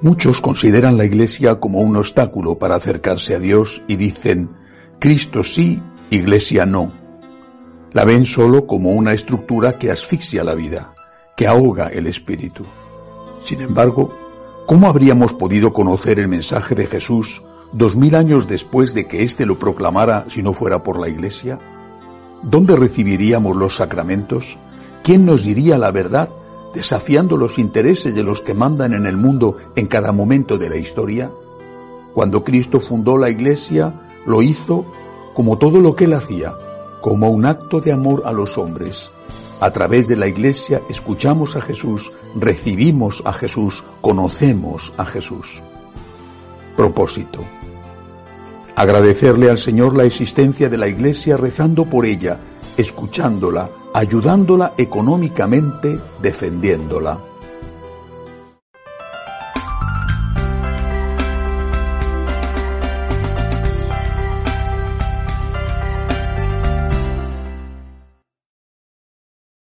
Muchos consideran la Iglesia como un obstáculo para acercarse a Dios y dicen, Cristo sí, Iglesia no. La ven solo como una estructura que asfixia la vida, que ahoga el espíritu. Sin embargo, ¿cómo habríamos podido conocer el mensaje de Jesús dos mil años después de que éste lo proclamara si no fuera por la Iglesia? ¿Dónde recibiríamos los sacramentos? ¿Quién nos diría la verdad desafiando los intereses de los que mandan en el mundo en cada momento de la historia? Cuando Cristo fundó la Iglesia, lo hizo como todo lo que él hacía, como un acto de amor a los hombres. A través de la Iglesia escuchamos a Jesús, recibimos a Jesús, conocemos a Jesús. Propósito. Agradecerle al Señor la existencia de la Iglesia rezando por ella, escuchándola, ayudándola económicamente, defendiéndola.